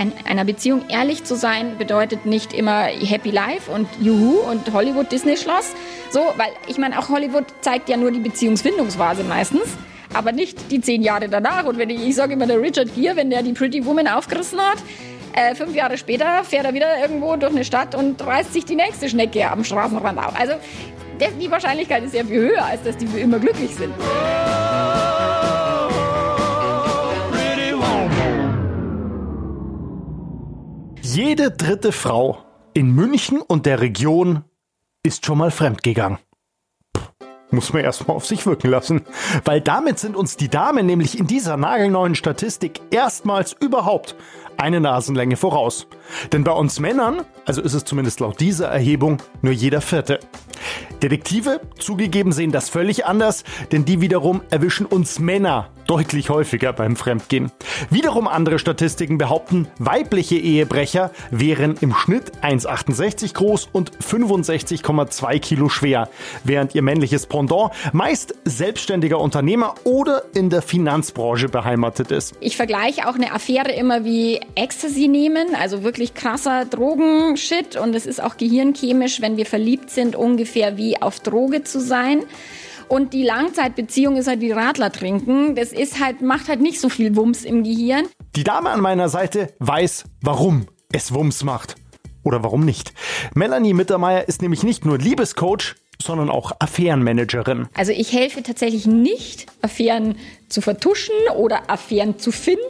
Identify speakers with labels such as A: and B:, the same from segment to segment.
A: in einer Beziehung ehrlich zu sein bedeutet nicht immer Happy Life und Juhu und Hollywood Disney Schloss. So, weil ich meine, auch Hollywood zeigt ja nur die Beziehungsfindungsphase meistens, aber nicht die zehn Jahre danach. Und wenn ich, ich sage immer, der Richard Gere, wenn der die Pretty Woman aufgerissen hat, äh, fünf Jahre später fährt er wieder irgendwo durch eine Stadt und reißt sich die nächste Schnecke am Straßenrand auf. Also die Wahrscheinlichkeit ist sehr viel höher, als dass die immer glücklich sind.
B: Jede dritte Frau in München und der Region ist schon mal fremdgegangen. Muss man erstmal auf sich wirken lassen. Weil damit sind uns die Damen nämlich in dieser nagelneuen Statistik erstmals überhaupt eine Nasenlänge voraus. Denn bei uns Männern, also ist es zumindest laut dieser Erhebung, nur jeder Vierte. Detektive, zugegeben, sehen das völlig anders, denn die wiederum erwischen uns Männer deutlich häufiger beim Fremdgehen. Wiederum andere Statistiken behaupten, weibliche Ehebrecher wären im Schnitt 1,68 groß und 65,2 Kilo schwer, während ihr männliches Pendant meist selbstständiger Unternehmer oder in der Finanzbranche beheimatet ist.
A: Ich vergleiche auch eine Affäre immer wie Ecstasy nehmen, also wirklich krasser Drogenshit und es ist auch gehirnchemisch, wenn wir verliebt sind, ungefähr wie auf Droge zu sein. Und die Langzeitbeziehung ist halt wie Radler trinken. Das ist halt, macht halt nicht so viel Wumms im Gehirn.
B: Die Dame an meiner Seite weiß, warum es Wumms macht. Oder warum nicht. Melanie Mittermeier ist nämlich nicht nur Liebescoach, sondern auch Affärenmanagerin.
A: Also ich helfe tatsächlich nicht, Affären zu vertuschen oder Affären zu finden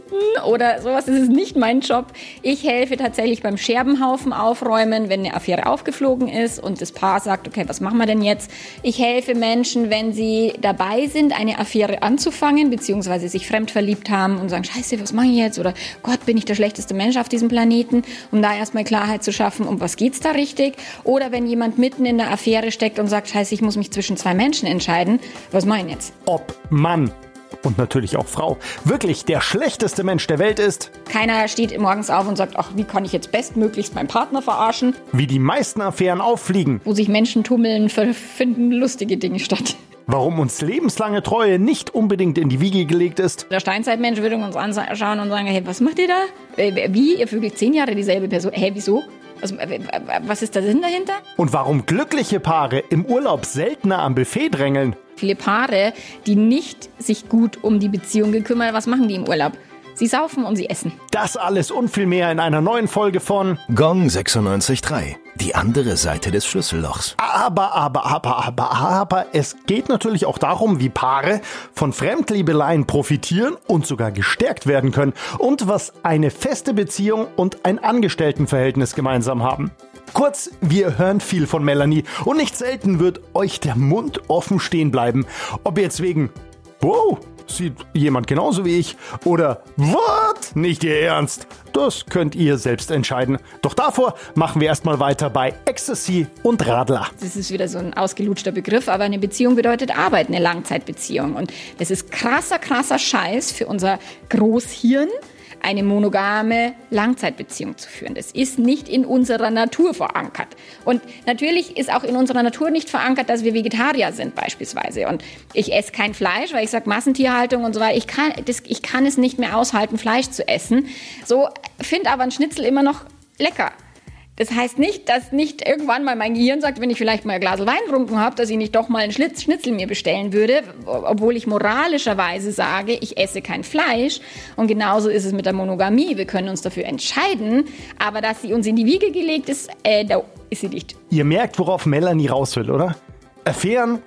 A: oder sowas. Das ist nicht mein Job. Ich helfe tatsächlich beim Scherbenhaufen aufräumen, wenn eine Affäre aufgeflogen ist und das Paar sagt, okay, was machen wir denn jetzt? Ich helfe Menschen, wenn sie dabei sind, eine Affäre anzufangen, beziehungsweise sich fremd verliebt haben und sagen, scheiße, was mache ich jetzt? Oder Gott, bin ich der schlechteste Mensch auf diesem Planeten? Um da erstmal Klarheit zu schaffen, um was geht's da richtig? Oder wenn jemand mitten in der Affäre steckt und sagt, scheiße, ich muss mich zwischen zwei Menschen entscheiden, was mache ich jetzt?
B: Ob Mann und natürlich auch Frau wirklich der schlechteste Mensch der Welt ist.
A: Keiner steht morgens auf und sagt, ach, wie kann ich jetzt bestmöglichst meinen Partner verarschen?
B: Wie die meisten Affären auffliegen.
A: Wo sich Menschen tummeln, finden lustige Dinge statt.
B: Warum uns lebenslange Treue nicht unbedingt in die Wiege gelegt ist.
A: Der Steinzeitmensch würde uns anschauen und sagen, hey, was macht ihr da? Wie? Ihr vögelt zehn Jahre dieselbe Person? Hä, hey, wieso? Also, was ist der Sinn dahinter?
B: Und warum glückliche Paare im Urlaub seltener am Buffet drängeln?
A: Viele Paare, die nicht sich gut um die Beziehung gekümmert, was machen die im Urlaub? Sie saufen und sie essen.
B: Das alles und viel mehr in einer neuen Folge von
C: Gong 96.3. Die andere Seite des Schlüssellochs.
B: Aber, aber, aber, aber, aber, es geht natürlich auch darum, wie Paare von Fremdliebeleien profitieren und sogar gestärkt werden können und was eine feste Beziehung und ein Angestelltenverhältnis gemeinsam haben. Kurz, wir hören viel von Melanie und nicht selten wird euch der Mund offen stehen bleiben, ob jetzt wegen Wow, Sieht jemand genauso wie ich? Oder what? Nicht Ihr Ernst? Das könnt ihr selbst entscheiden. Doch davor machen wir erstmal weiter bei Ecstasy und Radler.
A: Das ist wieder so ein ausgelutschter Begriff, aber eine Beziehung bedeutet Arbeit, eine Langzeitbeziehung. Und das ist krasser, krasser Scheiß für unser Großhirn eine monogame Langzeitbeziehung zu führen. Das ist nicht in unserer Natur verankert. Und natürlich ist auch in unserer Natur nicht verankert, dass wir Vegetarier sind beispielsweise. Und ich esse kein Fleisch, weil ich sage Massentierhaltung und so weiter. Ich kann, das, ich kann es nicht mehr aushalten, Fleisch zu essen. So finde aber ein Schnitzel immer noch lecker. Das heißt nicht, dass nicht irgendwann mal mein Gehirn sagt, wenn ich vielleicht mal ein Glas Wein getrunken habe, dass ich nicht doch mal einen Schnitzel mir bestellen würde, obwohl ich moralischerweise sage, ich esse kein Fleisch. Und genauso ist es mit der Monogamie. Wir können uns dafür entscheiden, aber dass sie uns in die Wiege gelegt ist, äh, da ist sie nicht.
B: Ihr merkt, worauf Melanie raus will, oder? Affären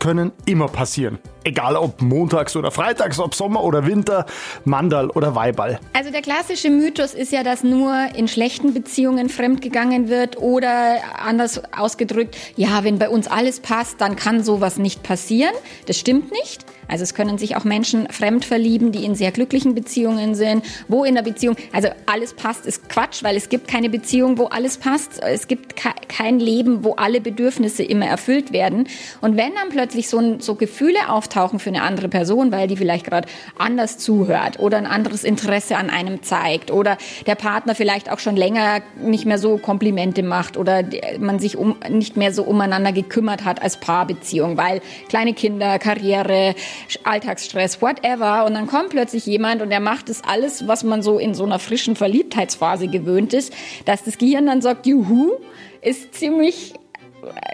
B: können immer passieren. Egal ob montags oder freitags, ob Sommer oder Winter, Mandal oder Weiball.
A: Also der klassische Mythos ist ja, dass nur in schlechten Beziehungen fremdgegangen wird oder anders ausgedrückt, ja, wenn bei uns alles passt, dann kann sowas nicht passieren. Das stimmt nicht. Also es können sich auch Menschen fremd verlieben, die in sehr glücklichen Beziehungen sind, wo in der Beziehung, also alles passt, ist Quatsch, weil es gibt keine Beziehung, wo alles passt. Es gibt kein Leben, wo alle Bedürfnisse immer erfüllt werden. Und wenn dann plötzlich so, so Gefühle auftauchen, auftauchen für eine andere Person, weil die vielleicht gerade anders zuhört oder ein anderes Interesse an einem zeigt oder der Partner vielleicht auch schon länger nicht mehr so Komplimente macht oder man sich um, nicht mehr so umeinander gekümmert hat als Paarbeziehung, weil kleine Kinder, Karriere, Alltagsstress, whatever. Und dann kommt plötzlich jemand und der macht das alles, was man so in so einer frischen Verliebtheitsphase gewöhnt ist, dass das Gehirn dann sagt, juhu, ist ziemlich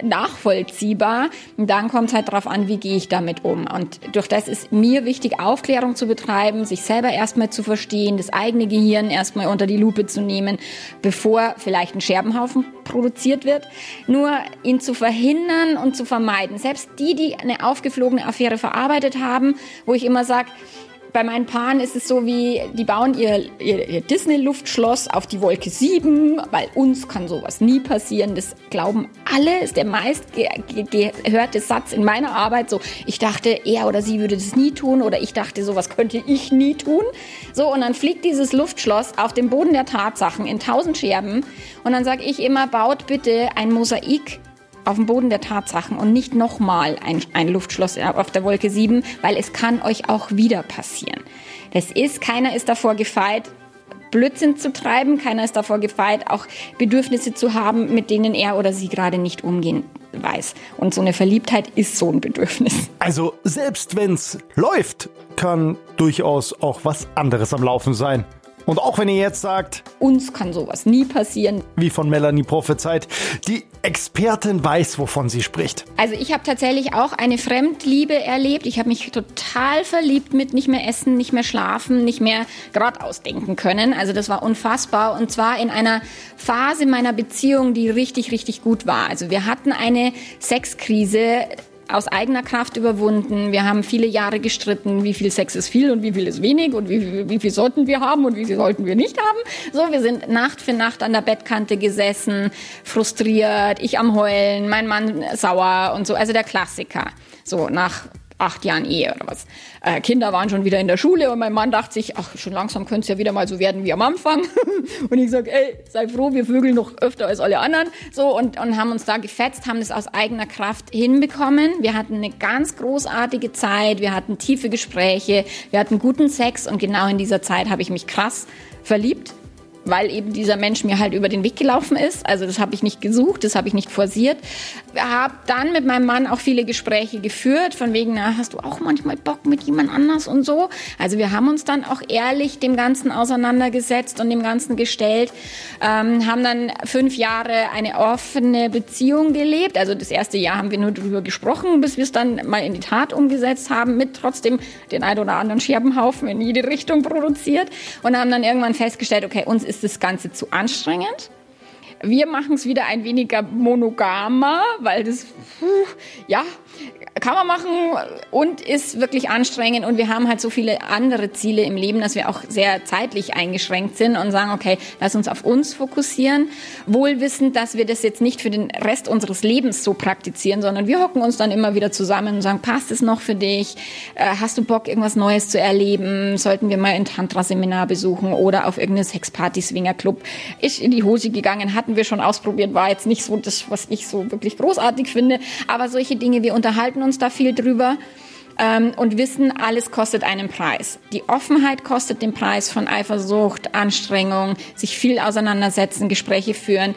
A: nachvollziehbar. Und dann kommt es halt darauf an, wie gehe ich damit um. Und durch das ist mir wichtig, Aufklärung zu betreiben, sich selber erstmal zu verstehen, das eigene Gehirn erstmal unter die Lupe zu nehmen, bevor vielleicht ein Scherbenhaufen produziert wird. Nur ihn zu verhindern und zu vermeiden. Selbst die, die eine aufgeflogene Affäre verarbeitet haben, wo ich immer sage, bei meinen Paaren ist es so wie, die bauen ihr, ihr, ihr Disney-Luftschloss auf die Wolke 7, weil uns kann sowas nie passieren. Das glauben alle, ist der meist gehörte Satz in meiner Arbeit. So, ich dachte, er oder sie würde das nie tun oder ich dachte, sowas könnte ich nie tun. So, und dann fliegt dieses Luftschloss auf den Boden der Tatsachen in tausend Scherben. Und dann sage ich immer, baut bitte ein Mosaik auf dem Boden der Tatsachen und nicht nochmal ein, ein Luftschloss auf der Wolke 7, weil es kann euch auch wieder passieren. Das ist, keiner ist davor gefeit, Blödsinn zu treiben, keiner ist davor gefeit, auch Bedürfnisse zu haben, mit denen er oder sie gerade nicht umgehen weiß. Und so eine Verliebtheit ist so ein Bedürfnis.
B: Also selbst wenn's läuft, kann durchaus auch was anderes am Laufen sein. Und auch wenn ihr jetzt sagt,
A: uns kann sowas nie passieren,
B: wie von Melanie prophezeit, die Expertin weiß, wovon sie spricht.
A: Also ich habe tatsächlich auch eine Fremdliebe erlebt. Ich habe mich total verliebt mit nicht mehr essen, nicht mehr schlafen, nicht mehr gerade ausdenken können. Also das war unfassbar und zwar in einer Phase meiner Beziehung, die richtig, richtig gut war. Also wir hatten eine Sexkrise aus eigener Kraft überwunden. Wir haben viele Jahre gestritten, wie viel Sex ist viel und wie viel ist wenig und wie, wie viel sollten wir haben und wie viel sollten wir nicht haben. So, wir sind Nacht für Nacht an der Bettkante gesessen, frustriert, ich am Heulen, mein Mann sauer und so. Also der Klassiker. So, nach acht Jahren Ehe oder was. Äh, Kinder waren schon wieder in der Schule und mein Mann dachte sich, ach, schon langsam könnte es ja wieder mal so werden wie am Anfang. und ich sage, ey, sei froh, wir vögeln noch öfter als alle anderen. So, und, und haben uns da gefetzt, haben das aus eigener Kraft hinbekommen. Wir hatten eine ganz großartige Zeit, wir hatten tiefe Gespräche, wir hatten guten Sex und genau in dieser Zeit habe ich mich krass verliebt weil eben dieser Mensch mir halt über den Weg gelaufen ist. Also das habe ich nicht gesucht, das habe ich nicht forciert. Habe dann mit meinem Mann auch viele Gespräche geführt, von wegen, na, hast du auch manchmal Bock mit jemand anders und so. Also wir haben uns dann auch ehrlich dem Ganzen auseinandergesetzt und dem Ganzen gestellt, ähm, haben dann fünf Jahre eine offene Beziehung gelebt. Also das erste Jahr haben wir nur darüber gesprochen, bis wir es dann mal in die Tat umgesetzt haben, mit trotzdem den ein oder anderen Scherbenhaufen in jede Richtung produziert und haben dann irgendwann festgestellt, okay, uns ist ist das Ganze zu anstrengend. Wir machen es wieder ein weniger monogamer, weil das, ja, kann man machen und ist wirklich anstrengend und wir haben halt so viele andere Ziele im Leben, dass wir auch sehr zeitlich eingeschränkt sind und sagen, okay, lass uns auf uns fokussieren, wohl wissend, dass wir das jetzt nicht für den Rest unseres Lebens so praktizieren, sondern wir hocken uns dann immer wieder zusammen und sagen, passt es noch für dich? Äh, hast du Bock, irgendwas Neues zu erleben? Sollten wir mal ein Tantra-Seminar besuchen oder auf irgendeine Sexparty-Swinger-Club? Ist in die Hose gegangen, hatten wir schon ausprobiert, war jetzt nicht so das, was ich so wirklich großartig finde, aber solche Dinge, wir unterhalten unterhalten uns da viel drüber ähm, und wissen, alles kostet einen Preis. Die Offenheit kostet den Preis von Eifersucht, Anstrengung, sich viel auseinandersetzen, Gespräche führen.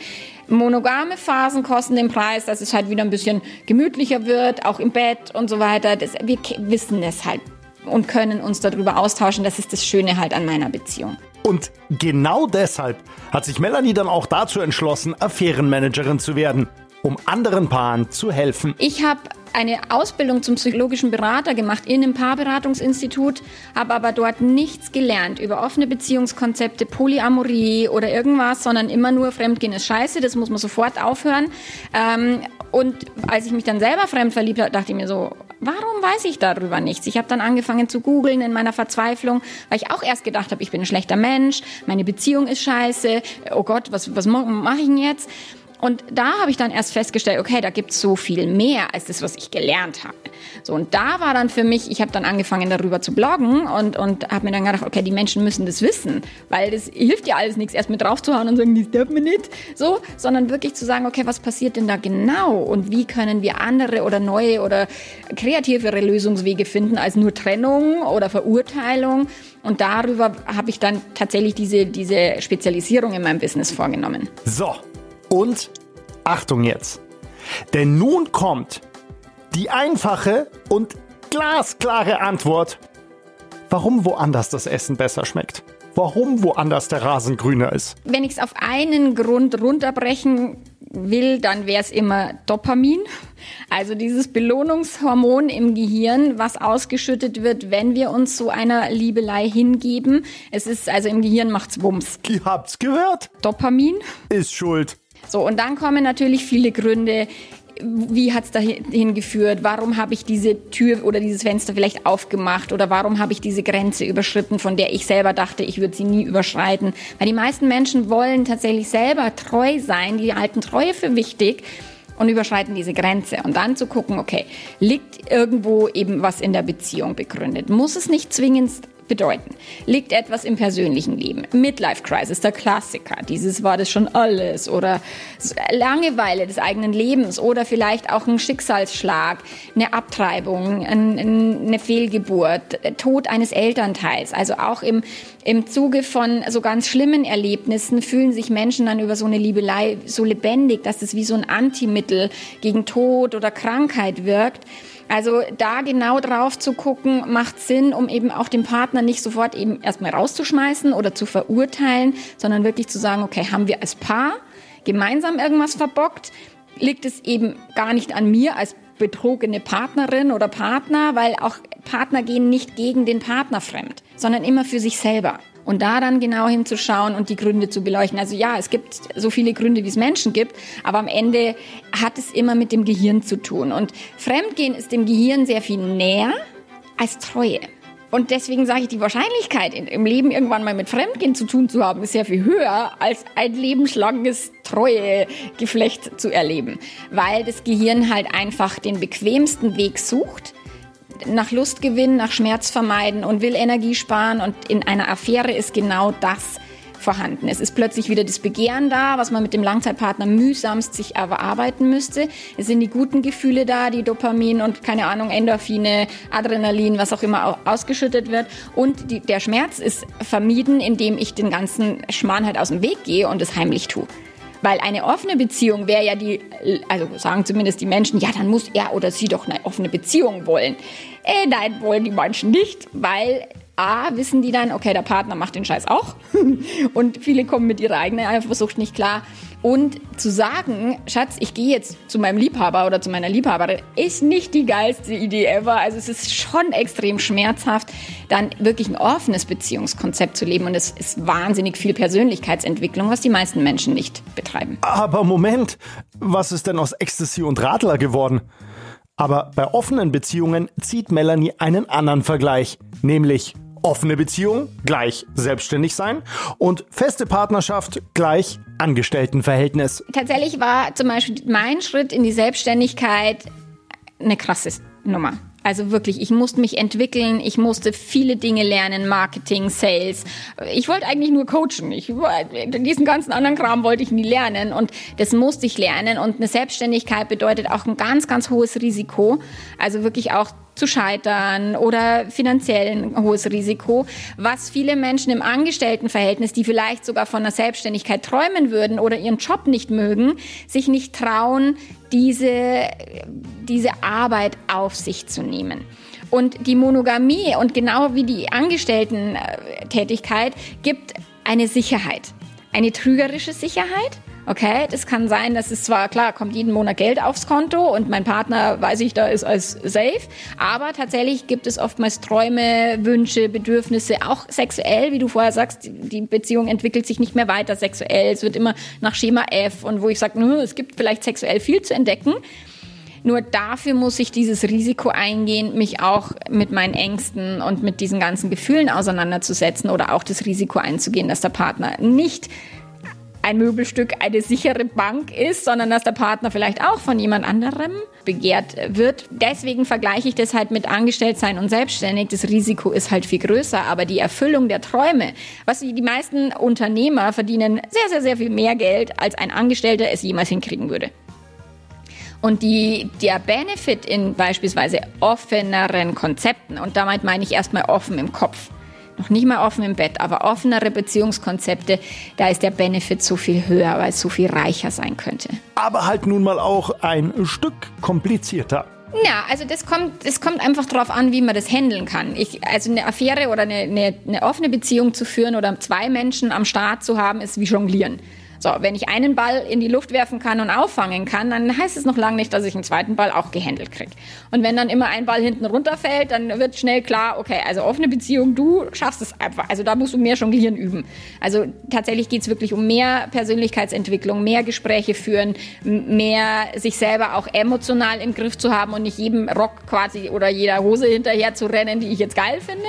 A: Monogame Phasen kosten den Preis, dass es halt wieder ein bisschen gemütlicher wird, auch im Bett und so weiter. Das, wir wissen es halt und können uns darüber austauschen. Das ist das Schöne halt an meiner Beziehung.
B: Und genau deshalb hat sich Melanie dann auch dazu entschlossen, Affärenmanagerin zu werden, um anderen Paaren zu helfen.
A: Ich habe eine Ausbildung zum psychologischen Berater gemacht in einem Paarberatungsinstitut, habe aber dort nichts gelernt über offene Beziehungskonzepte, Polyamorie oder irgendwas, sondern immer nur Fremdgehen ist scheiße, das muss man sofort aufhören. Ähm, und als ich mich dann selber fremd verliebt habe, dachte ich mir so, warum weiß ich darüber nichts? Ich habe dann angefangen zu googeln in meiner Verzweiflung, weil ich auch erst gedacht habe, ich bin ein schlechter Mensch, meine Beziehung ist scheiße, oh Gott, was, was mache ich denn jetzt? Und da habe ich dann erst festgestellt, okay, da gibt es so viel mehr als das, was ich gelernt habe. So, und da war dann für mich, ich habe dann angefangen darüber zu bloggen und, und habe mir dann gedacht, okay, die Menschen müssen das wissen, weil das hilft ja alles nichts, erst mit draufzuhauen und sagen, das darf man nicht, so, sondern wirklich zu sagen, okay, was passiert denn da genau und wie können wir andere oder neue oder kreativere Lösungswege finden als nur Trennung oder Verurteilung. Und darüber habe ich dann tatsächlich diese, diese Spezialisierung in meinem Business vorgenommen.
B: So, und Achtung jetzt. Denn nun kommt die einfache und glasklare Antwort, warum woanders das Essen besser schmeckt. Warum woanders der Rasen grüner ist.
A: Wenn ich es auf einen Grund runterbrechen will, dann wäre es immer Dopamin. Also dieses Belohnungshormon im Gehirn, was ausgeschüttet wird, wenn wir uns so einer Liebelei hingeben. Es ist also im Gehirn macht's Wumms.
B: Ihr habt's gehört?
A: Dopamin
B: ist schuld.
A: So, und dann kommen natürlich viele Gründe. Wie hat es dahin geführt? Warum habe ich diese Tür oder dieses Fenster vielleicht aufgemacht? Oder warum habe ich diese Grenze überschritten, von der ich selber dachte, ich würde sie nie überschreiten? Weil die meisten Menschen wollen tatsächlich selber treu sein, die halten Treue für wichtig und überschreiten diese Grenze. Und dann zu gucken, okay, liegt irgendwo eben was in der Beziehung begründet? Muss es nicht zwingend bedeuten? Liegt etwas im persönlichen Leben? Midlife Crisis, der Klassiker. Dieses war das schon alles. Oder Langeweile des eigenen Lebens. Oder vielleicht auch ein Schicksalsschlag, eine Abtreibung, eine Fehlgeburt, Tod eines Elternteils. Also auch im, im Zuge von so ganz schlimmen Erlebnissen fühlen sich Menschen dann über so eine Liebelei so lebendig, dass es wie so ein Antimittel gegen Tod oder Krankheit wirkt. Also da genau drauf zu gucken, macht Sinn, um eben auch den Partner nicht sofort eben erstmal rauszuschmeißen oder zu verurteilen, sondern wirklich zu sagen, okay, haben wir als Paar gemeinsam irgendwas verbockt? Liegt es eben gar nicht an mir als betrogene Partnerin oder Partner, weil auch Partner gehen nicht gegen den Partner fremd, sondern immer für sich selber und da dann genau hinzuschauen und die Gründe zu beleuchten. Also ja, es gibt so viele Gründe, wie es Menschen gibt, aber am Ende hat es immer mit dem Gehirn zu tun. Und Fremdgehen ist dem Gehirn sehr viel näher als Treue. Und deswegen sage ich, die Wahrscheinlichkeit, im Leben irgendwann mal mit Fremdgehen zu tun zu haben, ist sehr viel höher, als ein lebenslanges Treuegeflecht zu erleben. Weil das Gehirn halt einfach den bequemsten Weg sucht nach Lust gewinnen, nach Schmerz vermeiden und will Energie sparen. Und in einer Affäre ist genau das vorhanden. Es ist plötzlich wieder das Begehren da, was man mit dem Langzeitpartner mühsamst sich erarbeiten müsste. Es sind die guten Gefühle da, die Dopamin und keine Ahnung, Endorphine, Adrenalin, was auch immer ausgeschüttet wird. Und die, der Schmerz ist vermieden, indem ich den ganzen Schmarrn halt aus dem Weg gehe und es heimlich tue. Weil eine offene Beziehung wäre ja die, also sagen zumindest die Menschen, ja, dann muss er oder sie doch eine offene Beziehung wollen. Äh, nein, wollen die Menschen nicht, weil A, wissen die dann, okay, der Partner macht den Scheiß auch. und viele kommen mit ihrer eigenen Eifersucht nicht klar. Und zu sagen, Schatz, ich gehe jetzt zu meinem Liebhaber oder zu meiner Liebhaberin, ist nicht die geilste Idee ever. Also es ist schon extrem schmerzhaft, dann wirklich ein offenes Beziehungskonzept zu leben. Und es ist wahnsinnig viel Persönlichkeitsentwicklung, was die meisten Menschen nicht betreiben.
B: Aber Moment, was ist denn aus Ecstasy und Radler geworden? Aber bei offenen Beziehungen zieht Melanie einen anderen Vergleich, nämlich offene Beziehung gleich selbstständig sein und feste Partnerschaft gleich Angestelltenverhältnis.
A: Tatsächlich war zum Beispiel mein Schritt in die Selbstständigkeit eine krasse Nummer. Also wirklich, ich musste mich entwickeln, ich musste viele Dinge lernen, Marketing, Sales. Ich wollte eigentlich nur coachen. Ich, diesen ganzen anderen Kram wollte ich nie lernen und das musste ich lernen. Und eine Selbstständigkeit bedeutet auch ein ganz, ganz hohes Risiko. Also wirklich auch zu scheitern oder finanziell ein hohes Risiko, was viele Menschen im Angestelltenverhältnis, die vielleicht sogar von einer Selbstständigkeit träumen würden oder ihren Job nicht mögen, sich nicht trauen, diese, diese Arbeit auf sich zu nehmen. Und die Monogamie und genau wie die Angestellten-Tätigkeit gibt eine Sicherheit, eine trügerische Sicherheit Okay, das kann sein, dass es zwar klar kommt jeden Monat Geld aufs Konto und mein Partner, weiß ich, da ist als safe, aber tatsächlich gibt es oftmals Träume, Wünsche, Bedürfnisse, auch sexuell, wie du vorher sagst, die Beziehung entwickelt sich nicht mehr weiter sexuell, es wird immer nach Schema F und wo ich sage, es gibt vielleicht sexuell viel zu entdecken. Nur dafür muss ich dieses Risiko eingehen, mich auch mit meinen Ängsten und mit diesen ganzen Gefühlen auseinanderzusetzen oder auch das Risiko einzugehen, dass der Partner nicht ein Möbelstück eine sichere Bank ist, sondern dass der Partner vielleicht auch von jemand anderem begehrt wird. Deswegen vergleiche ich das halt mit Angestelltsein und Selbstständig. Das Risiko ist halt viel größer, aber die Erfüllung der Träume, was die meisten Unternehmer verdienen sehr, sehr, sehr viel mehr Geld, als ein Angestellter es jemals hinkriegen würde. Und die, der Benefit in beispielsweise offeneren Konzepten, und damit meine ich erstmal offen im Kopf, noch nicht mal offen im Bett, aber offenere Beziehungskonzepte, da ist der Benefit so viel höher, weil es so viel reicher sein könnte.
B: Aber halt nun mal auch ein Stück komplizierter.
A: Ja, also das kommt, das kommt einfach darauf an, wie man das handeln kann. Ich, also eine Affäre oder eine, eine, eine offene Beziehung zu führen oder zwei Menschen am Start zu haben, ist wie Jonglieren. So, wenn ich einen Ball in die Luft werfen kann und auffangen kann, dann heißt es noch lange nicht, dass ich einen zweiten Ball auch gehandelt kriege. Und wenn dann immer ein Ball hinten runterfällt, dann wird schnell klar, okay, also offene Beziehung, du schaffst es einfach. Also da musst du mehr Jonglieren üben. Also tatsächlich geht es wirklich um mehr Persönlichkeitsentwicklung, mehr Gespräche führen, mehr sich selber auch emotional im Griff zu haben und nicht jedem Rock quasi oder jeder Hose hinterher zu rennen, die ich jetzt geil finde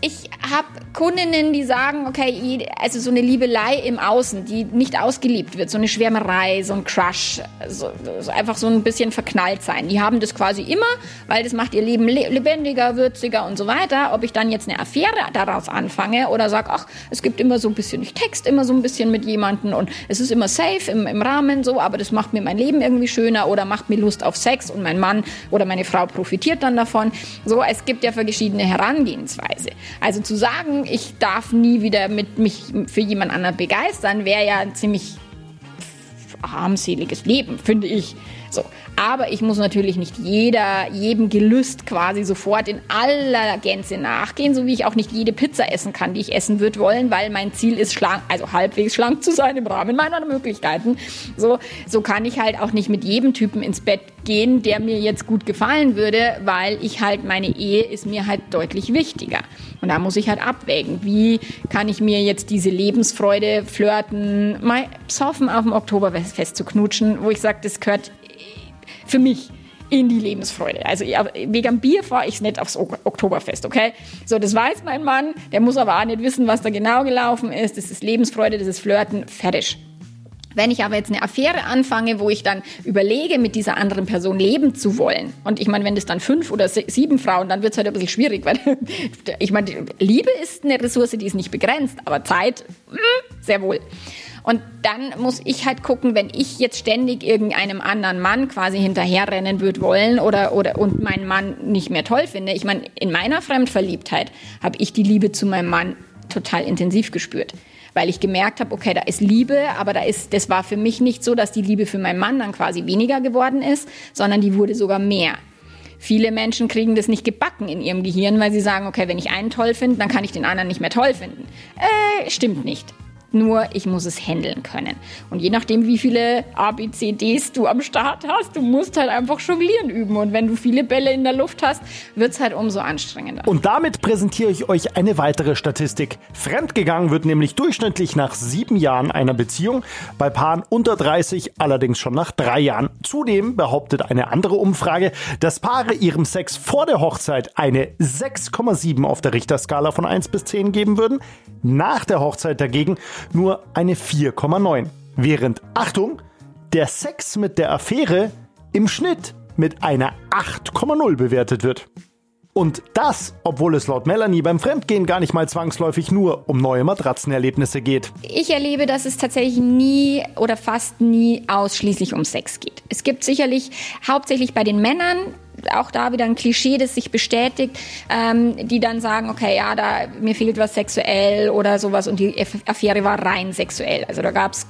A: ich habe Kundinnen, die sagen, okay, also so eine Liebelei im Außen, die nicht ausgeliebt wird, so eine Schwärmerei, so ein Crush, so, so einfach so ein bisschen verknallt sein. Die haben das quasi immer, weil das macht ihr Leben lebendiger, würziger und so weiter. Ob ich dann jetzt eine Affäre daraus anfange oder sage, ach, es gibt immer so ein bisschen, ich text immer so ein bisschen mit jemandem und es ist immer safe im, im Rahmen so, aber das macht mir mein Leben irgendwie schöner oder macht mir Lust auf Sex und mein Mann oder meine Frau profitiert dann davon. So, es gibt ja verschiedene Herangehensweise. Also zu sagen, ich darf nie wieder mit mich für jemand anderen begeistern, wäre ja ein ziemlich armseliges Leben, finde ich. So. Aber ich muss natürlich nicht jeder, jedem Gelüst quasi sofort in aller Gänze nachgehen, so wie ich auch nicht jede Pizza essen kann, die ich essen würde wollen, weil mein Ziel ist, schlank, also halbwegs schlank zu sein im Rahmen meiner Möglichkeiten. So, so kann ich halt auch nicht mit jedem Typen ins Bett gehen, der mir jetzt gut gefallen würde, weil ich halt, meine Ehe ist mir halt deutlich wichtiger. Und da muss ich halt abwägen, wie kann ich mir jetzt diese Lebensfreude, Flirten, mal psoffen auf dem Oktoberfest zu knutschen, wo ich sage, das gehört für mich in die Lebensfreude. Also wegen Bier fahre ich nicht aufs Oktoberfest, okay? So, das weiß mein Mann, der muss aber auch nicht wissen, was da genau gelaufen ist. Das ist Lebensfreude, das ist Flirten, fertig. Wenn ich aber jetzt eine Affäre anfange, wo ich dann überlege, mit dieser anderen Person leben zu wollen, und ich meine, wenn das dann fünf oder sieben Frauen, dann wird es halt ein bisschen schwierig, weil ich meine, Liebe ist eine Ressource, die ist nicht begrenzt, aber Zeit, hm, sehr wohl. Und dann muss ich halt gucken, wenn ich jetzt ständig irgendeinem anderen Mann quasi hinterherrennen würde wollen oder, oder und meinen Mann nicht mehr toll finde. Ich meine, in meiner Fremdverliebtheit habe ich die Liebe zu meinem Mann total intensiv gespürt weil ich gemerkt habe, okay, da ist Liebe, aber da ist, das war für mich nicht so, dass die Liebe für meinen Mann dann quasi weniger geworden ist, sondern die wurde sogar mehr. Viele Menschen kriegen das nicht gebacken in ihrem Gehirn, weil sie sagen, okay, wenn ich einen toll finde, dann kann ich den anderen nicht mehr toll finden. Äh, stimmt nicht. Nur ich muss es handeln können. Und je nachdem, wie viele ABCDs du am Start hast, du musst halt einfach jonglieren üben. Und wenn du viele Bälle in der Luft hast, wird es halt umso anstrengender.
B: Und damit präsentiere ich euch eine weitere Statistik. Fremdgegangen wird nämlich durchschnittlich nach sieben Jahren einer Beziehung, bei Paaren unter 30 allerdings schon nach drei Jahren. Zudem behauptet eine andere Umfrage, dass Paare ihrem Sex vor der Hochzeit eine 6,7 auf der Richterskala von 1 bis 10 geben würden, nach der Hochzeit dagegen nur eine 4,9. Während, Achtung, der Sex mit der Affäre im Schnitt mit einer 8,0 bewertet wird. Und das, obwohl es laut Melanie beim Fremdgehen gar nicht mal zwangsläufig nur um neue Matratzenerlebnisse geht.
A: Ich erlebe, dass es tatsächlich nie oder fast nie ausschließlich um Sex geht. Es gibt sicherlich hauptsächlich bei den Männern auch da wieder ein Klischee, das sich bestätigt, ähm, die dann sagen, okay, ja, da mir fehlt was sexuell oder sowas und die Affäre war rein sexuell. Also da gab es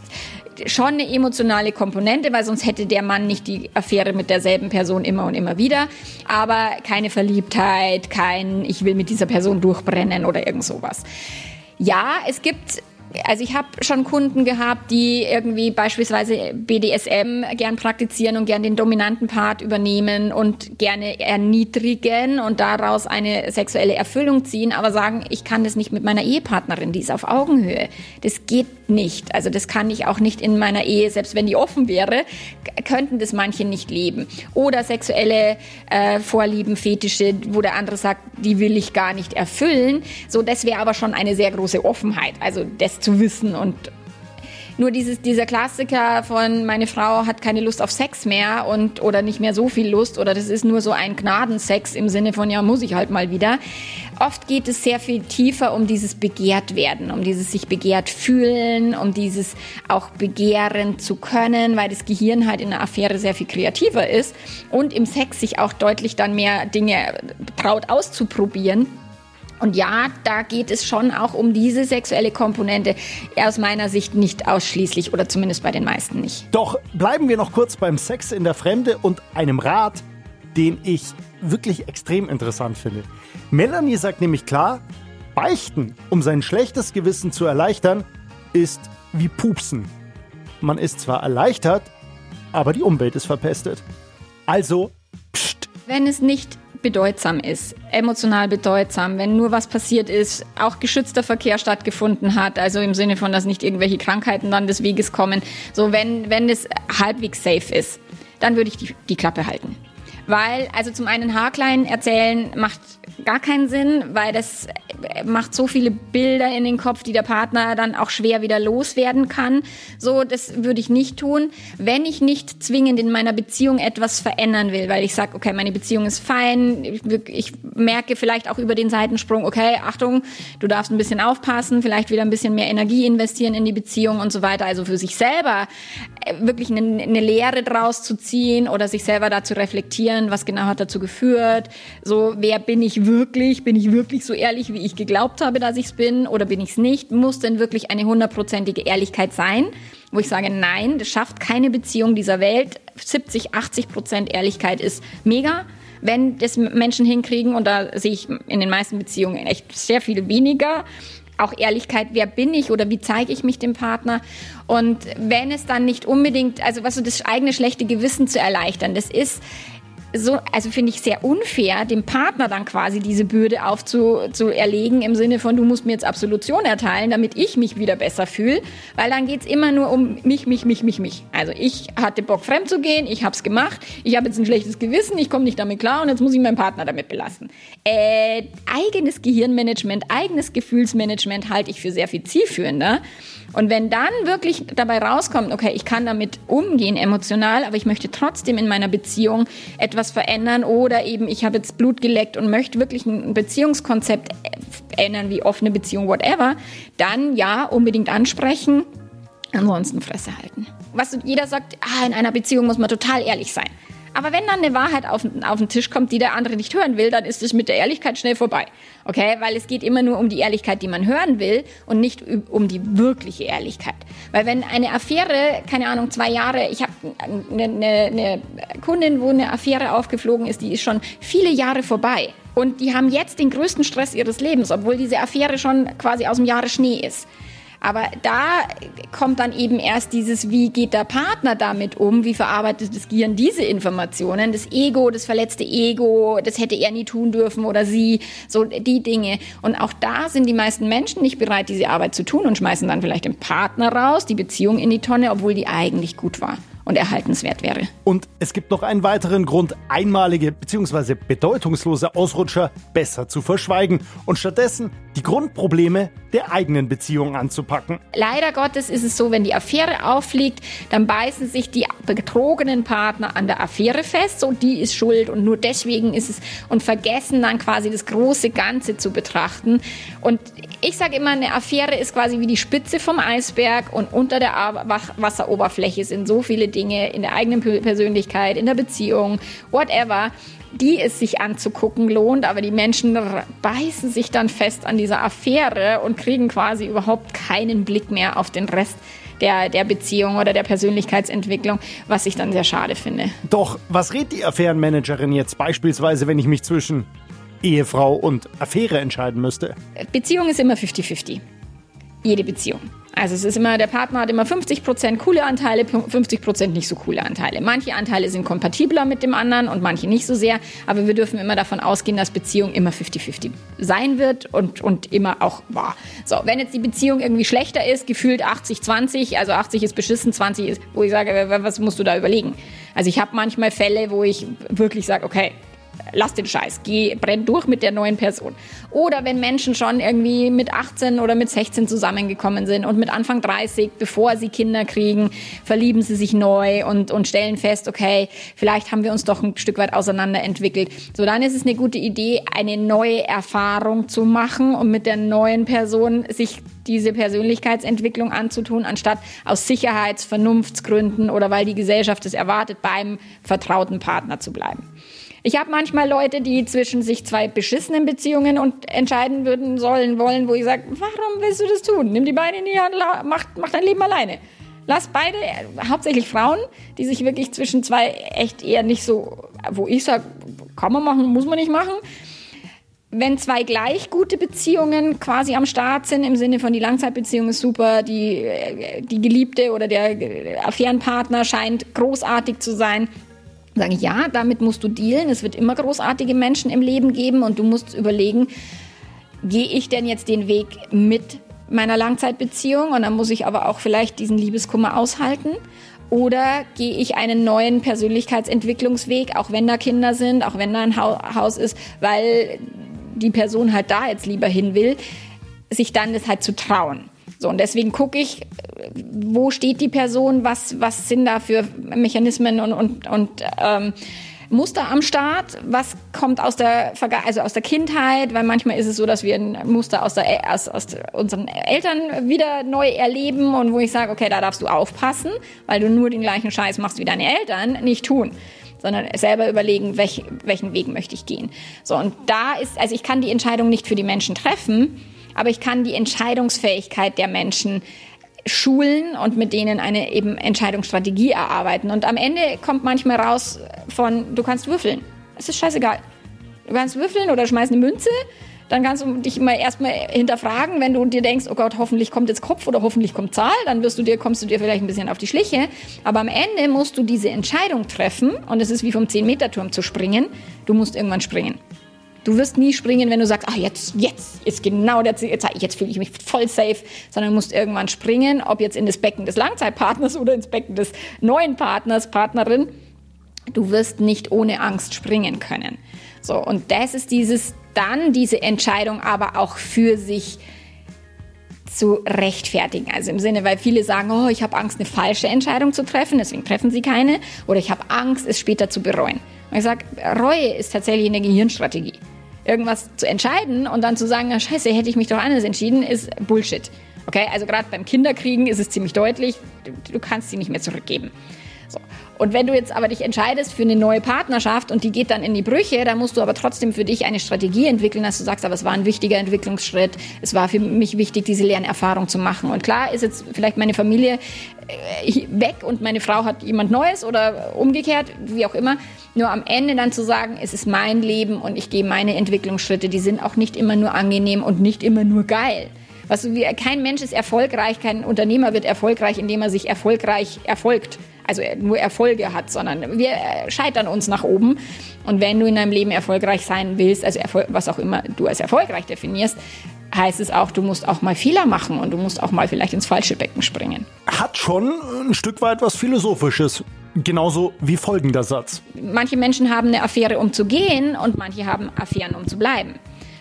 A: schon eine emotionale Komponente, weil sonst hätte der Mann nicht die Affäre mit derselben Person immer und immer wieder. Aber keine Verliebtheit, kein Ich will mit dieser Person durchbrennen oder irgend sowas. Ja, es gibt also ich habe schon Kunden gehabt, die irgendwie beispielsweise BDSM gern praktizieren und gern den dominanten Part übernehmen und gerne erniedrigen und daraus eine sexuelle Erfüllung ziehen, aber sagen, ich kann das nicht mit meiner Ehepartnerin, die ist auf Augenhöhe. Das geht nicht. Also das kann ich auch nicht in meiner Ehe, selbst wenn die offen wäre, könnten das manche nicht leben. Oder sexuelle äh, Vorlieben, Fetische, wo der andere sagt, die will ich gar nicht erfüllen. So, das wäre aber schon eine sehr große Offenheit. Also das zu wissen und Nur dieses, dieser Klassiker von meine Frau hat keine Lust auf Sex mehr und oder nicht mehr so viel Lust oder das ist nur so ein Gnadensex im Sinne von ja muss ich halt mal wieder. Oft geht es sehr viel tiefer um dieses begehrt werden, um dieses sich begehrt fühlen, um dieses auch begehren zu können, weil das Gehirn halt in einer Affäre sehr viel kreativer ist und im Sex sich auch deutlich dann mehr Dinge traut auszuprobieren. Und ja, da geht es schon auch um diese sexuelle Komponente. Aus meiner Sicht nicht ausschließlich oder zumindest bei den meisten nicht.
B: Doch bleiben wir noch kurz beim Sex in der Fremde und einem Rat, den ich wirklich extrem interessant finde. Melanie sagt nämlich klar, beichten, um sein schlechtes Gewissen zu erleichtern, ist wie pupsen. Man ist zwar erleichtert, aber die Umwelt ist verpestet. Also, pst.
A: Wenn es nicht bedeutsam ist, emotional bedeutsam, wenn nur was passiert ist, auch geschützter Verkehr stattgefunden hat, also im Sinne von, dass nicht irgendwelche Krankheiten dann des Weges kommen, so wenn, wenn es halbwegs safe ist, dann würde ich die, die Klappe halten. Weil, also zum einen Haarklein erzählen macht gar keinen Sinn, weil das macht so viele Bilder in den Kopf, die der Partner dann auch schwer wieder loswerden kann. So, das würde ich nicht tun, wenn ich nicht zwingend in meiner Beziehung etwas verändern will, weil ich sage, okay, meine Beziehung ist fein, ich, merke vielleicht auch über den Seitensprung, okay, Achtung, du darfst ein bisschen aufpassen, vielleicht wieder ein bisschen mehr Energie investieren in die Beziehung und so weiter. Also für sich selber äh, wirklich eine, eine Lehre draus zu ziehen oder sich selber dazu reflektieren, was genau hat dazu geführt, so, wer bin ich wirklich, bin ich wirklich so ehrlich, wie ich geglaubt habe, dass ich es bin oder bin ich es nicht? Muss denn wirklich eine hundertprozentige Ehrlichkeit sein? Wo ich sage, nein, das schafft keine Beziehung dieser Welt. 70, 80 Prozent Ehrlichkeit ist mega. Wenn das Menschen hinkriegen, und da sehe ich in den meisten Beziehungen echt sehr viel weniger, auch Ehrlichkeit, wer bin ich oder wie zeige ich mich dem Partner? Und wenn es dann nicht unbedingt, also was so das eigene schlechte Gewissen zu erleichtern, das ist, so, also finde ich sehr unfair, dem Partner dann quasi diese Bürde aufzuerlegen im Sinne von, du musst mir jetzt Absolution erteilen, damit ich mich wieder besser fühle, weil dann geht's immer nur um mich, mich, mich, mich, mich. Also ich hatte Bock fremd zu gehen, ich hab's gemacht, ich habe jetzt ein schlechtes Gewissen, ich komme nicht damit klar und jetzt muss ich meinen Partner damit belasten. Äh, eigenes Gehirnmanagement, eigenes Gefühlsmanagement halte ich für sehr viel zielführender. Und wenn dann wirklich dabei rauskommt, okay, ich kann damit umgehen emotional, aber ich möchte trotzdem in meiner Beziehung etwas verändern oder eben ich habe jetzt Blut geleckt und möchte wirklich ein Beziehungskonzept ändern, wie offene Beziehung, whatever, dann ja, unbedingt ansprechen, ansonsten Fresse halten. Was jeder sagt, ah, in einer Beziehung muss man total ehrlich sein. Aber wenn dann eine Wahrheit auf, auf den Tisch kommt, die der andere nicht hören will, dann ist es mit der Ehrlichkeit schnell vorbei. Okay? Weil es geht immer nur um die Ehrlichkeit, die man hören will und nicht um die wirkliche Ehrlichkeit. Weil wenn eine Affäre, keine Ahnung, zwei Jahre, ich habe eine, eine, eine Kundin, wo eine Affäre aufgeflogen ist, die ist schon viele Jahre vorbei. Und die haben jetzt den größten Stress ihres Lebens, obwohl diese Affäre schon quasi aus dem Jahre Schnee ist. Aber da kommt dann eben erst dieses, wie geht der Partner damit um, wie verarbeitet das Gehirn diese Informationen, das Ego, das verletzte Ego, das hätte er nie tun dürfen oder sie, so die Dinge. Und auch da sind die meisten Menschen nicht bereit, diese Arbeit zu tun und schmeißen dann vielleicht den Partner raus, die Beziehung in die Tonne, obwohl die eigentlich gut war und erhaltenswert wäre.
B: Und es gibt noch einen weiteren Grund, einmalige bzw. bedeutungslose Ausrutscher besser zu verschweigen und stattdessen die Grundprobleme der eigenen Beziehung anzupacken.
A: Leider Gottes ist es so, wenn die Affäre auffliegt, dann beißen sich die betrogenen Partner an der Affäre fest, so die ist schuld und nur deswegen ist es und vergessen dann quasi das große Ganze zu betrachten. Und ich sage immer, eine Affäre ist quasi wie die Spitze vom Eisberg und unter der Wasseroberfläche sind so viele Dinge in der eigenen Persönlichkeit, in der Beziehung, whatever die es sich anzugucken lohnt, aber die Menschen beißen sich dann fest an dieser Affäre und kriegen quasi überhaupt keinen Blick mehr auf den Rest der, der Beziehung oder der Persönlichkeitsentwicklung, was ich dann sehr schade finde.
B: Doch, was rät die Affärenmanagerin jetzt beispielsweise, wenn ich mich zwischen Ehefrau und Affäre entscheiden müsste?
A: Beziehung ist immer 50-50. Jede Beziehung. Also es ist immer, der Partner hat immer 50% coole Anteile, 50% nicht so coole Anteile. Manche Anteile sind kompatibler mit dem anderen und manche nicht so sehr, aber wir dürfen immer davon ausgehen, dass Beziehung immer 50-50 sein wird und, und immer auch war. So, wenn jetzt die Beziehung irgendwie schlechter ist, gefühlt 80-20, also 80 ist beschissen, 20 ist, wo ich sage, was musst du da überlegen? Also ich habe manchmal Fälle, wo ich wirklich sage, okay, lass den Scheiß, geh, brenn durch mit der neuen Person. Oder wenn Menschen schon irgendwie mit 18 oder mit 16 zusammengekommen sind und mit Anfang 30, bevor sie Kinder kriegen, verlieben sie sich neu und, und stellen fest, okay, vielleicht haben wir uns doch ein Stück weit auseinanderentwickelt. So, dann ist es eine gute Idee, eine neue Erfahrung zu machen und mit der neuen Person sich diese Persönlichkeitsentwicklung anzutun, anstatt aus Sicherheits-, Vernunftsgründen oder weil die Gesellschaft es erwartet, beim vertrauten Partner zu bleiben. Ich habe manchmal Leute, die zwischen sich zwei beschissenen Beziehungen und entscheiden würden sollen wollen, wo ich sage, warum willst du das tun? Nimm die Beine in die Hand, mach, mach dein Leben alleine. Lass beide, hauptsächlich Frauen, die sich wirklich zwischen zwei echt eher nicht so, wo ich sage, kann man machen, muss man nicht machen. Wenn zwei gleich gute Beziehungen quasi am Start sind, im Sinne von die Langzeitbeziehung ist super, die, die Geliebte oder der Affärenpartner scheint großartig zu sein, Sagen, ja, damit musst du dealen. Es wird immer großartige Menschen im Leben geben und du musst überlegen, gehe ich denn jetzt den Weg mit meiner Langzeitbeziehung und dann muss ich aber auch vielleicht diesen Liebeskummer aushalten. Oder gehe ich einen neuen Persönlichkeitsentwicklungsweg, auch wenn da Kinder sind, auch wenn da ein Haus ist, weil die Person halt da jetzt lieber hin will, sich dann das halt zu trauen. So, und deswegen gucke ich, wo steht die Person, was, was sind da für Mechanismen und, und, und ähm, Muster am Start, was kommt aus der, also aus der Kindheit, weil manchmal ist es so, dass wir ein Muster aus, der, aus, aus unseren Eltern wieder neu erleben und wo ich sage, okay, da darfst du aufpassen, weil du nur den gleichen Scheiß machst wie deine Eltern, nicht tun sondern selber überlegen, welch, welchen Weg möchte ich gehen. So, und da ist, also ich kann die Entscheidung nicht für die Menschen treffen, aber ich kann die Entscheidungsfähigkeit der Menschen schulen und mit denen eine eben Entscheidungsstrategie erarbeiten. Und am Ende kommt manchmal raus von, du kannst würfeln. Es ist scheißegal. Du kannst würfeln oder schmeißen eine Münze. Dann kannst du dich mal erstmal hinterfragen, wenn du dir denkst, oh Gott, hoffentlich kommt jetzt Kopf oder hoffentlich kommt Zahl, dann wirst du dir, kommst du dir vielleicht ein bisschen auf die Schliche. Aber am Ende musst du diese Entscheidung treffen und es ist wie vom 10-Meter-Turm zu springen. Du musst irgendwann springen. Du wirst nie springen, wenn du sagst, ach jetzt, jetzt ist genau der Zeit, jetzt fühle ich mich voll safe, sondern du musst irgendwann springen, ob jetzt in das Becken des Langzeitpartners oder ins Becken des neuen Partners, Partnerin. Du wirst nicht ohne Angst springen können. So, und das ist dieses, dann diese Entscheidung aber auch für sich zu rechtfertigen. Also im Sinne, weil viele sagen, oh, ich habe Angst, eine falsche Entscheidung zu treffen, deswegen treffen sie keine. Oder ich habe Angst, es später zu bereuen. Und ich sage, Reue ist tatsächlich eine Gehirnstrategie. Irgendwas zu entscheiden und dann zu sagen, na scheiße, hätte ich mich doch anders entschieden, ist Bullshit. Okay, also gerade beim Kinderkriegen ist es ziemlich deutlich, du, du kannst sie nicht mehr zurückgeben. So. Und wenn du jetzt aber dich entscheidest für eine neue Partnerschaft und die geht dann in die Brüche, dann musst du aber trotzdem für dich eine Strategie entwickeln, dass du sagst, aber es war ein wichtiger Entwicklungsschritt, es war für mich wichtig, diese Lernerfahrung zu machen. Und klar ist jetzt vielleicht meine Familie äh, weg und meine Frau hat jemand Neues oder umgekehrt, wie auch immer. Nur am Ende dann zu sagen, es ist mein Leben und ich gehe meine Entwicklungsschritte, die sind auch nicht immer nur angenehm und nicht immer nur geil. Was, kein Mensch ist erfolgreich, kein Unternehmer wird erfolgreich, indem er sich erfolgreich erfolgt also nur Erfolge hat, sondern wir scheitern uns nach oben. Und wenn du in deinem Leben erfolgreich sein willst, also Erfolg, was auch immer du als erfolgreich definierst, heißt es auch, du musst auch mal Fehler machen und du musst auch mal vielleicht ins falsche Becken springen.
B: Hat schon ein Stück weit was Philosophisches. Genauso wie folgender Satz.
A: Manche Menschen haben eine Affäre, um zu gehen und manche haben Affären, um zu bleiben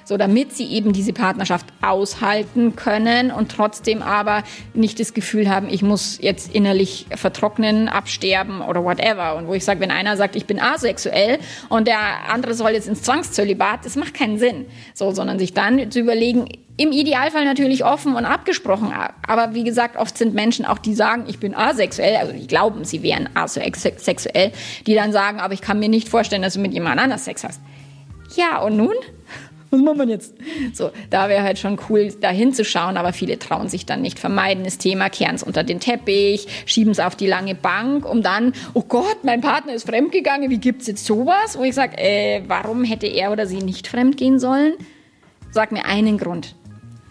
A: so damit sie eben diese Partnerschaft aushalten können und trotzdem aber nicht das Gefühl haben, ich muss jetzt innerlich vertrocknen, absterben oder whatever. Und wo ich sage, wenn einer sagt, ich bin asexuell und der andere soll jetzt ins Zwangszölibat, das macht keinen Sinn. So, sondern sich dann zu überlegen, im Idealfall natürlich offen und abgesprochen. Aber wie gesagt, oft sind Menschen auch, die sagen, ich bin asexuell, also die glauben, sie wären asexuell, die dann sagen, aber ich kann mir nicht vorstellen, dass du mit jemand anders Sex hast. Ja, und nun? was machen wir jetzt? So, da wäre halt schon cool, da hinzuschauen, aber viele trauen sich dann nicht. Vermeiden das Thema, kehren es unter den Teppich, schieben es auf die lange Bank, um dann, oh Gott, mein Partner ist fremdgegangen, wie gibt's jetzt sowas? Wo ich sage, äh, warum hätte er oder sie nicht fremdgehen sollen? Sag mir einen Grund.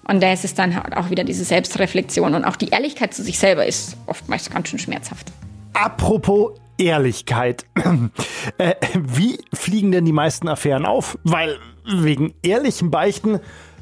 A: Und da ist es dann halt auch wieder diese Selbstreflexion und auch die Ehrlichkeit zu sich selber ist oftmals ganz schön schmerzhaft.
B: Apropos Ehrlichkeit. Äh, wie fliegen denn die meisten Affären auf? Weil wegen ehrlichen Beichten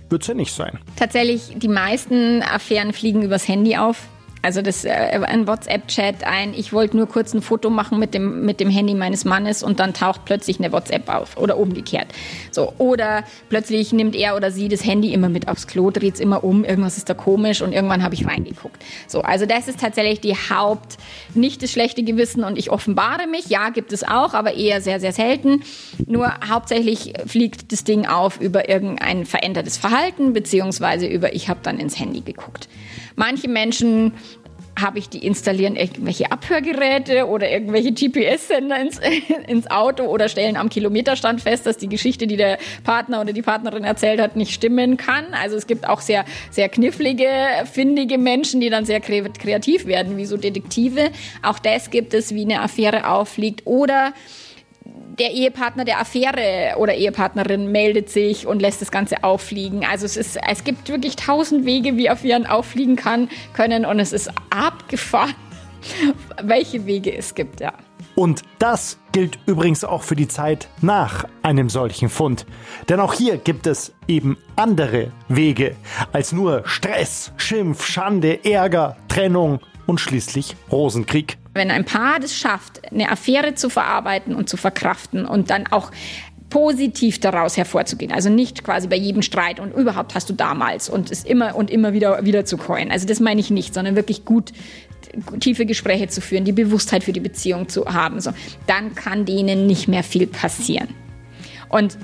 B: wird es ja nicht sein.
A: Tatsächlich, die meisten Affären fliegen übers Handy auf. Also das äh, ein WhatsApp-Chat, ein ich wollte nur kurz ein Foto machen mit dem mit dem Handy meines Mannes und dann taucht plötzlich eine WhatsApp auf oder umgekehrt. So oder plötzlich nimmt er oder sie das Handy immer mit aufs Klo, dreht es immer um, irgendwas ist da komisch und irgendwann habe ich reingeguckt. So, also das ist tatsächlich die Haupt nicht das schlechte Gewissen und ich offenbare mich. Ja, gibt es auch, aber eher sehr sehr selten. Nur hauptsächlich fliegt das Ding auf über irgendein verändertes Verhalten beziehungsweise über ich habe dann ins Handy geguckt. Manche Menschen habe ich die installieren irgendwelche Abhörgeräte oder irgendwelche GPS-Sender ins, ins Auto oder stellen am Kilometerstand fest, dass die Geschichte, die der Partner oder die Partnerin erzählt hat, nicht stimmen kann. Also es gibt auch sehr, sehr knifflige, findige Menschen, die dann sehr kreativ werden, wie so Detektive. Auch das gibt es, wie eine Affäre auffliegt oder der Ehepartner der Affäre oder Ehepartnerin meldet sich und lässt das Ganze auffliegen. Also es ist, es gibt wirklich tausend Wege, wie Affären auffliegen kann, können und es ist abgefahren, welche Wege es gibt, ja.
B: Und das gilt übrigens auch für die Zeit nach einem solchen Fund. Denn auch hier gibt es eben andere Wege als nur Stress, Schimpf, Schande, Ärger, Trennung und schließlich Rosenkrieg.
A: Wenn ein Paar das schafft, eine Affäre zu verarbeiten und zu verkraften und dann auch positiv daraus hervorzugehen. Also nicht quasi bei jedem Streit und überhaupt hast du damals und es immer und immer wieder wieder zu coin. Also das meine ich nicht, sondern wirklich gut tiefe Gespräche zu führen, die Bewusstheit für die Beziehung zu haben. So, dann kann denen nicht mehr viel passieren. Und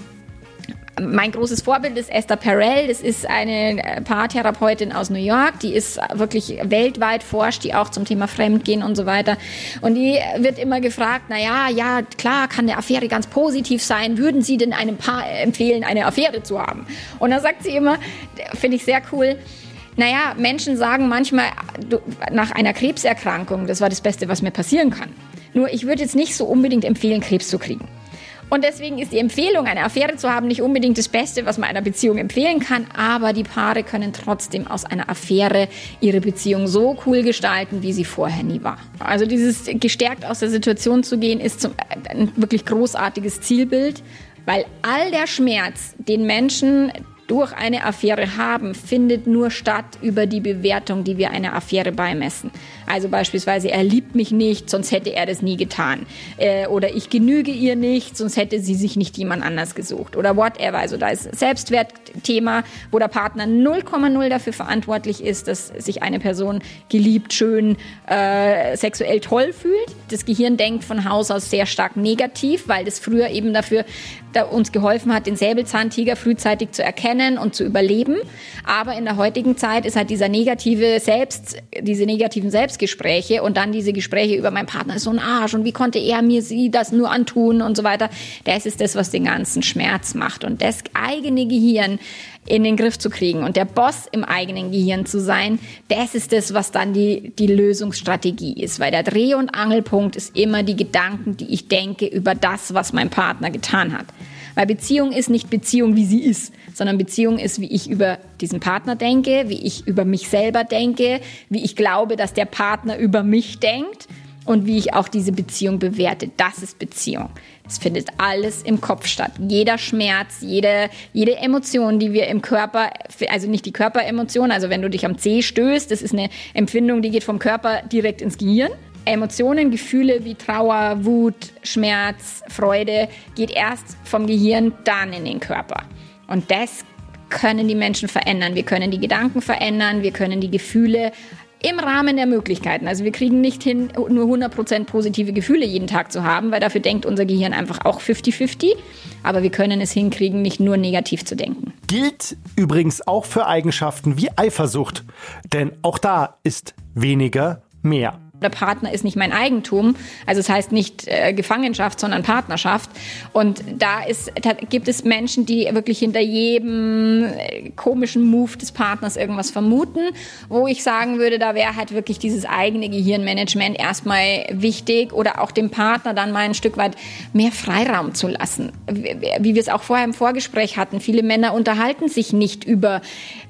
A: mein großes Vorbild ist Esther Perel. Das ist eine äh, Paartherapeutin aus New York. Die ist wirklich weltweit forscht, die auch zum Thema Fremdgehen und so weiter. Und die wird immer gefragt, na ja, ja, klar, kann eine Affäre ganz positiv sein. Würden Sie denn einem Paar empfehlen, eine Affäre zu haben? Und dann sagt sie immer, finde ich sehr cool, naja, Menschen sagen manchmal nach einer Krebserkrankung, das war das Beste, was mir passieren kann. Nur ich würde jetzt nicht so unbedingt empfehlen, Krebs zu kriegen. Und deswegen ist die Empfehlung, eine Affäre zu haben, nicht unbedingt das Beste, was man einer Beziehung empfehlen kann. Aber die Paare können trotzdem aus einer Affäre ihre Beziehung so cool gestalten, wie sie vorher nie war. Also dieses gestärkt aus der Situation zu gehen, ist ein wirklich großartiges Zielbild. Weil all der Schmerz, den Menschen durch eine Affäre haben, findet nur statt über die Bewertung, die wir einer Affäre beimessen. Also beispielsweise, er liebt mich nicht, sonst hätte er das nie getan. Äh, oder ich genüge ihr nicht, sonst hätte sie sich nicht jemand anders gesucht. Oder whatever. Also da ist Selbstwertthema, wo der Partner 0,0 dafür verantwortlich ist, dass sich eine Person geliebt, schön, äh, sexuell toll fühlt. Das Gehirn denkt von Haus aus sehr stark negativ, weil das früher eben dafür da uns geholfen hat, den Säbelzahntiger frühzeitig zu erkennen und zu überleben. Aber in der heutigen Zeit ist halt dieser negative Selbst, diese negativen Selbstgespräche und dann diese Gespräche über mein Partner ist so ein Arsch und wie konnte er mir sie das nur antun und so weiter. Das ist das, was den ganzen Schmerz macht. Und das eigene Gehirn in den Griff zu kriegen und der Boss im eigenen Gehirn zu sein, das ist das, was dann die, die Lösungsstrategie ist. Weil der Dreh- und Angelpunkt ist immer die Gedanken, die ich denke über das, was mein Partner getan hat. Weil Beziehung ist nicht Beziehung, wie sie ist, sondern Beziehung ist, wie ich über diesen Partner denke, wie ich über mich selber denke, wie ich glaube, dass der Partner über mich denkt und wie ich auch diese Beziehung bewerte. Das ist Beziehung. Es findet alles im Kopf statt. Jeder Schmerz, jede, jede Emotion, die wir im Körper, also nicht die Körperemotion, also wenn du dich am Zeh stößt, das ist eine Empfindung, die geht vom Körper direkt ins Gehirn. Emotionen, Gefühle wie Trauer, Wut, Schmerz, Freude geht erst vom Gehirn dann in den Körper. Und das können die Menschen verändern. Wir können die Gedanken verändern, wir können die Gefühle im Rahmen der Möglichkeiten. Also wir kriegen nicht hin, nur 100% positive Gefühle jeden Tag zu haben, weil dafür denkt unser Gehirn einfach auch 50-50. Aber wir können es hinkriegen, nicht nur negativ zu denken.
B: Gilt übrigens auch für Eigenschaften wie Eifersucht. Denn auch da ist weniger mehr
A: der Partner ist nicht mein Eigentum. Also es das heißt nicht äh, Gefangenschaft, sondern Partnerschaft. Und da, ist, da gibt es Menschen, die wirklich hinter jedem äh, komischen Move des Partners irgendwas vermuten, wo ich sagen würde, da wäre halt wirklich dieses eigene Gehirnmanagement erstmal wichtig oder auch dem Partner dann mal ein Stück weit mehr Freiraum zu lassen. Wie, wie wir es auch vorher im Vorgespräch hatten, viele Männer unterhalten sich nicht über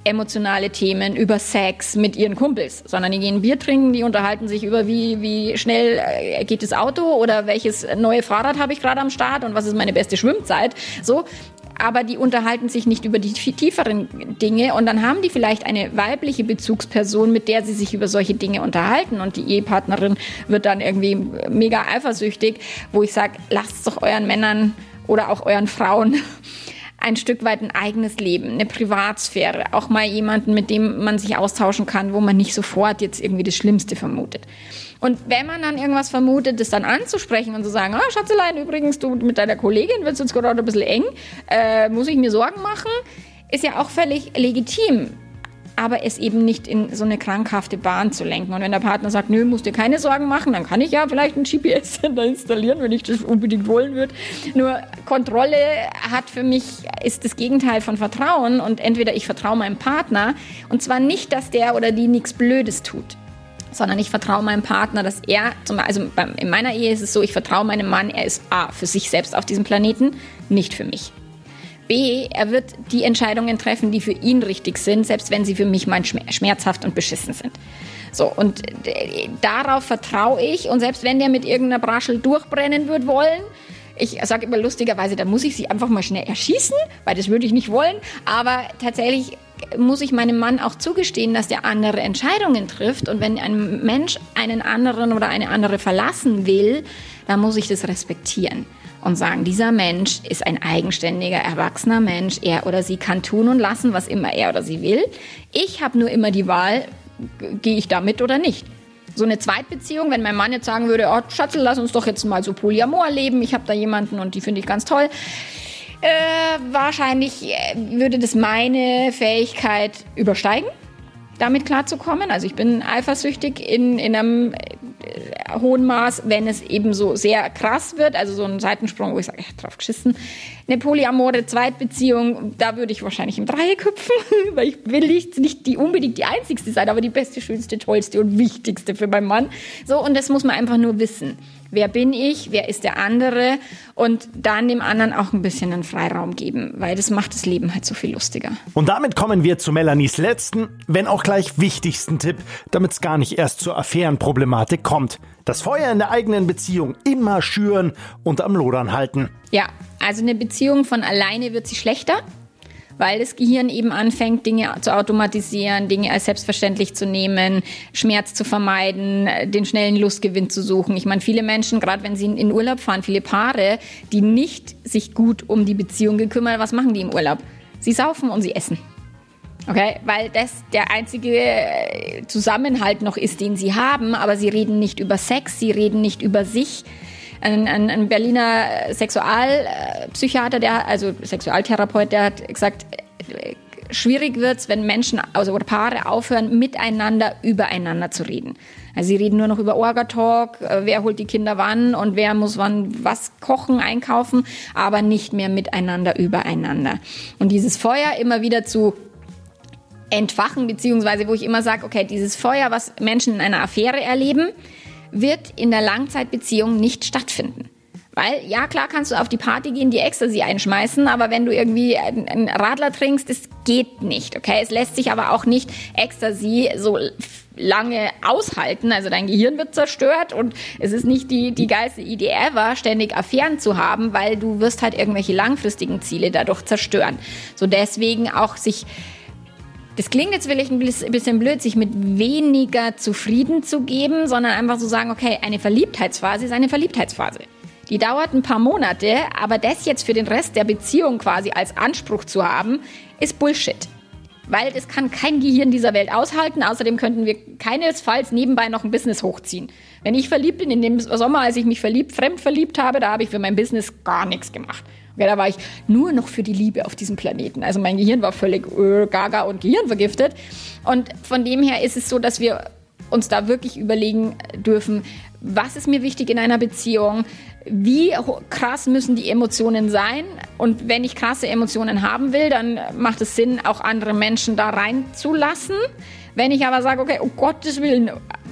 A: emotionale Themen, über Sex mit ihren Kumpels, sondern die gehen Bier trinken, die unterhalten sich über wie, wie schnell äh, geht das Auto? Oder welches neue Fahrrad habe ich gerade am Start? Und was ist meine beste Schwimmzeit. So, aber die unterhalten sich nicht über die tieferen Dinge. Und dann haben die vielleicht eine weibliche Bezugsperson, mit der sie sich über solche Dinge unterhalten. Und die Ehepartnerin wird dann irgendwie mega eifersüchtig, wo ich sage, lasst doch euren Männern oder auch euren Frauen ein Stück weit ein eigenes Leben, eine Privatsphäre, auch mal jemanden, mit dem man sich austauschen kann, wo man nicht sofort jetzt irgendwie das Schlimmste vermutet. Und wenn man dann irgendwas vermutet, das dann anzusprechen und zu sagen, ah, Schatzelein, übrigens, du mit deiner Kollegin wird es jetzt gerade ein bisschen eng, äh, muss ich mir Sorgen machen, ist ja auch völlig legitim aber es eben nicht in so eine krankhafte Bahn zu lenken. Und wenn der Partner sagt, nö, musst dir keine Sorgen machen, dann kann ich ja vielleicht ein GPS-Sender installieren, wenn ich das unbedingt wollen würde. Nur Kontrolle hat für mich, ist das Gegenteil von Vertrauen und entweder ich vertraue meinem Partner und zwar nicht, dass der oder die nichts Blödes tut sondern ich vertraue meinem Partner, dass er, zum also in meiner Ehe ist es so, ich vertraue meinem Mann, er ist A, für sich selbst auf diesem Planeten, nicht für mich. Er wird die Entscheidungen treffen, die für ihn richtig sind, selbst wenn sie für mich mal schmerzhaft und beschissen sind. So, und äh, darauf vertraue ich. Und selbst wenn der mit irgendeiner Braschel durchbrennen wird wollen, ich sage immer lustigerweise, da muss ich sie einfach mal schnell erschießen, weil das würde ich nicht wollen. Aber tatsächlich muss ich meinem Mann auch zugestehen, dass der andere Entscheidungen trifft. Und wenn ein Mensch einen anderen oder eine andere verlassen will, dann muss ich das respektieren und sagen, dieser Mensch ist ein eigenständiger, erwachsener Mensch. Er oder sie kann tun und lassen, was immer er oder sie will. Ich habe nur immer die Wahl, gehe ich da mit oder nicht. So eine Zweitbeziehung, wenn mein Mann jetzt sagen würde, oh Schatzel, lass uns doch jetzt mal so Polyamor leben, ich habe da jemanden und die finde ich ganz toll. Äh, wahrscheinlich äh, würde das meine Fähigkeit übersteigen damit klarzukommen. Also ich bin eifersüchtig in, in einem äh, hohen Maß, wenn es eben so sehr krass wird, also so ein Seitensprung, wo ich sage, ich drauf geschissen. Eine polyamore Zweitbeziehung, da würde ich wahrscheinlich im Dreieck hüpfen, weil ich will nicht, nicht die unbedingt die einzigste sein, aber die beste, schönste, tollste und wichtigste für meinen Mann. So, und das muss man einfach nur wissen. Wer bin ich? Wer ist der andere? Und dann dem anderen auch ein bisschen einen Freiraum geben, weil das macht das Leben halt so viel lustiger.
B: Und damit kommen wir zu Melanies letzten, wenn auch gleich wichtigsten Tipp, damit es gar nicht erst zur Affärenproblematik kommt. Das Feuer in der eigenen Beziehung immer schüren und am Lodern halten.
A: Ja, also eine Beziehung von alleine wird sie schlechter weil das Gehirn eben anfängt, Dinge zu automatisieren, Dinge als selbstverständlich zu nehmen, Schmerz zu vermeiden, den schnellen Lustgewinn zu suchen. Ich meine, viele Menschen, gerade wenn sie in Urlaub fahren, viele Paare, die nicht sich gut um die Beziehung gekümmert, was machen die im Urlaub? Sie saufen und sie essen. Okay, weil das der einzige äh, Zusammenhalt noch ist, den sie haben, aber sie reden nicht über Sex, sie reden nicht über sich, ein, ein, ein Berliner Sexualpsychiater, der, also Sexualtherapeut, der hat gesagt, schwierig wird's, wenn Menschen also oder Paare aufhören, miteinander übereinander zu reden. Also sie reden nur noch über Orga-Talk, äh, wer holt die Kinder wann und wer muss wann was kochen, einkaufen, aber nicht mehr miteinander übereinander. Und dieses Feuer immer wieder zu entfachen, beziehungsweise wo ich immer sage, okay, dieses Feuer, was Menschen in einer Affäre erleben, wird in der Langzeitbeziehung nicht stattfinden. Weil, ja, klar kannst du auf die Party gehen, die Ecstasy einschmeißen, aber wenn du irgendwie einen Radler trinkst, das geht nicht, okay? Es lässt sich aber auch nicht Ecstasy so lange aushalten. Also dein Gehirn wird zerstört und es ist nicht die, die geilste Idee ever, ständig Affären zu haben, weil du wirst halt irgendwelche langfristigen Ziele dadurch zerstören. So deswegen auch sich das klingt jetzt vielleicht ein bisschen blöd, sich mit weniger zufrieden zu geben, sondern einfach so sagen, okay, eine Verliebtheitsphase ist eine Verliebtheitsphase. Die dauert ein paar Monate, aber das jetzt für den Rest der Beziehung quasi als Anspruch zu haben, ist Bullshit. Weil das kann kein Gehirn dieser Welt aushalten. Außerdem könnten wir keinesfalls nebenbei noch ein Business hochziehen. Wenn ich verliebt bin, in dem Sommer, als ich mich verliebt, fremd verliebt habe, da habe ich für mein Business gar nichts gemacht. Okay, da war ich nur noch für die Liebe auf diesem Planeten. Also mein Gehirn war völlig äh, gaga und gehirnvergiftet. Und von dem her ist es so, dass wir uns da wirklich überlegen dürfen, was ist mir wichtig in einer Beziehung, wie krass müssen die Emotionen sein und wenn ich krasse Emotionen haben will, dann macht es Sinn, auch andere Menschen da reinzulassen. Wenn ich aber sage, okay, um Gottes Willen,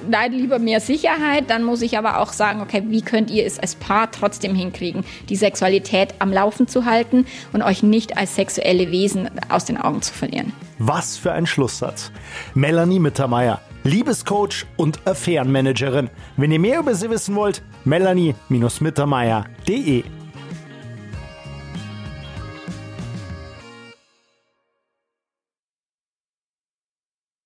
A: nein, lieber mehr Sicherheit, dann muss ich aber auch sagen, okay, wie könnt ihr es als Paar trotzdem hinkriegen, die Sexualität am Laufen zu halten und euch nicht als sexuelle Wesen aus den Augen zu verlieren.
B: Was für ein Schlusssatz. Melanie Mittermeier, Liebescoach und Affärenmanagerin. Wenn ihr mehr über sie wissen wollt, melanie-mittermeier.de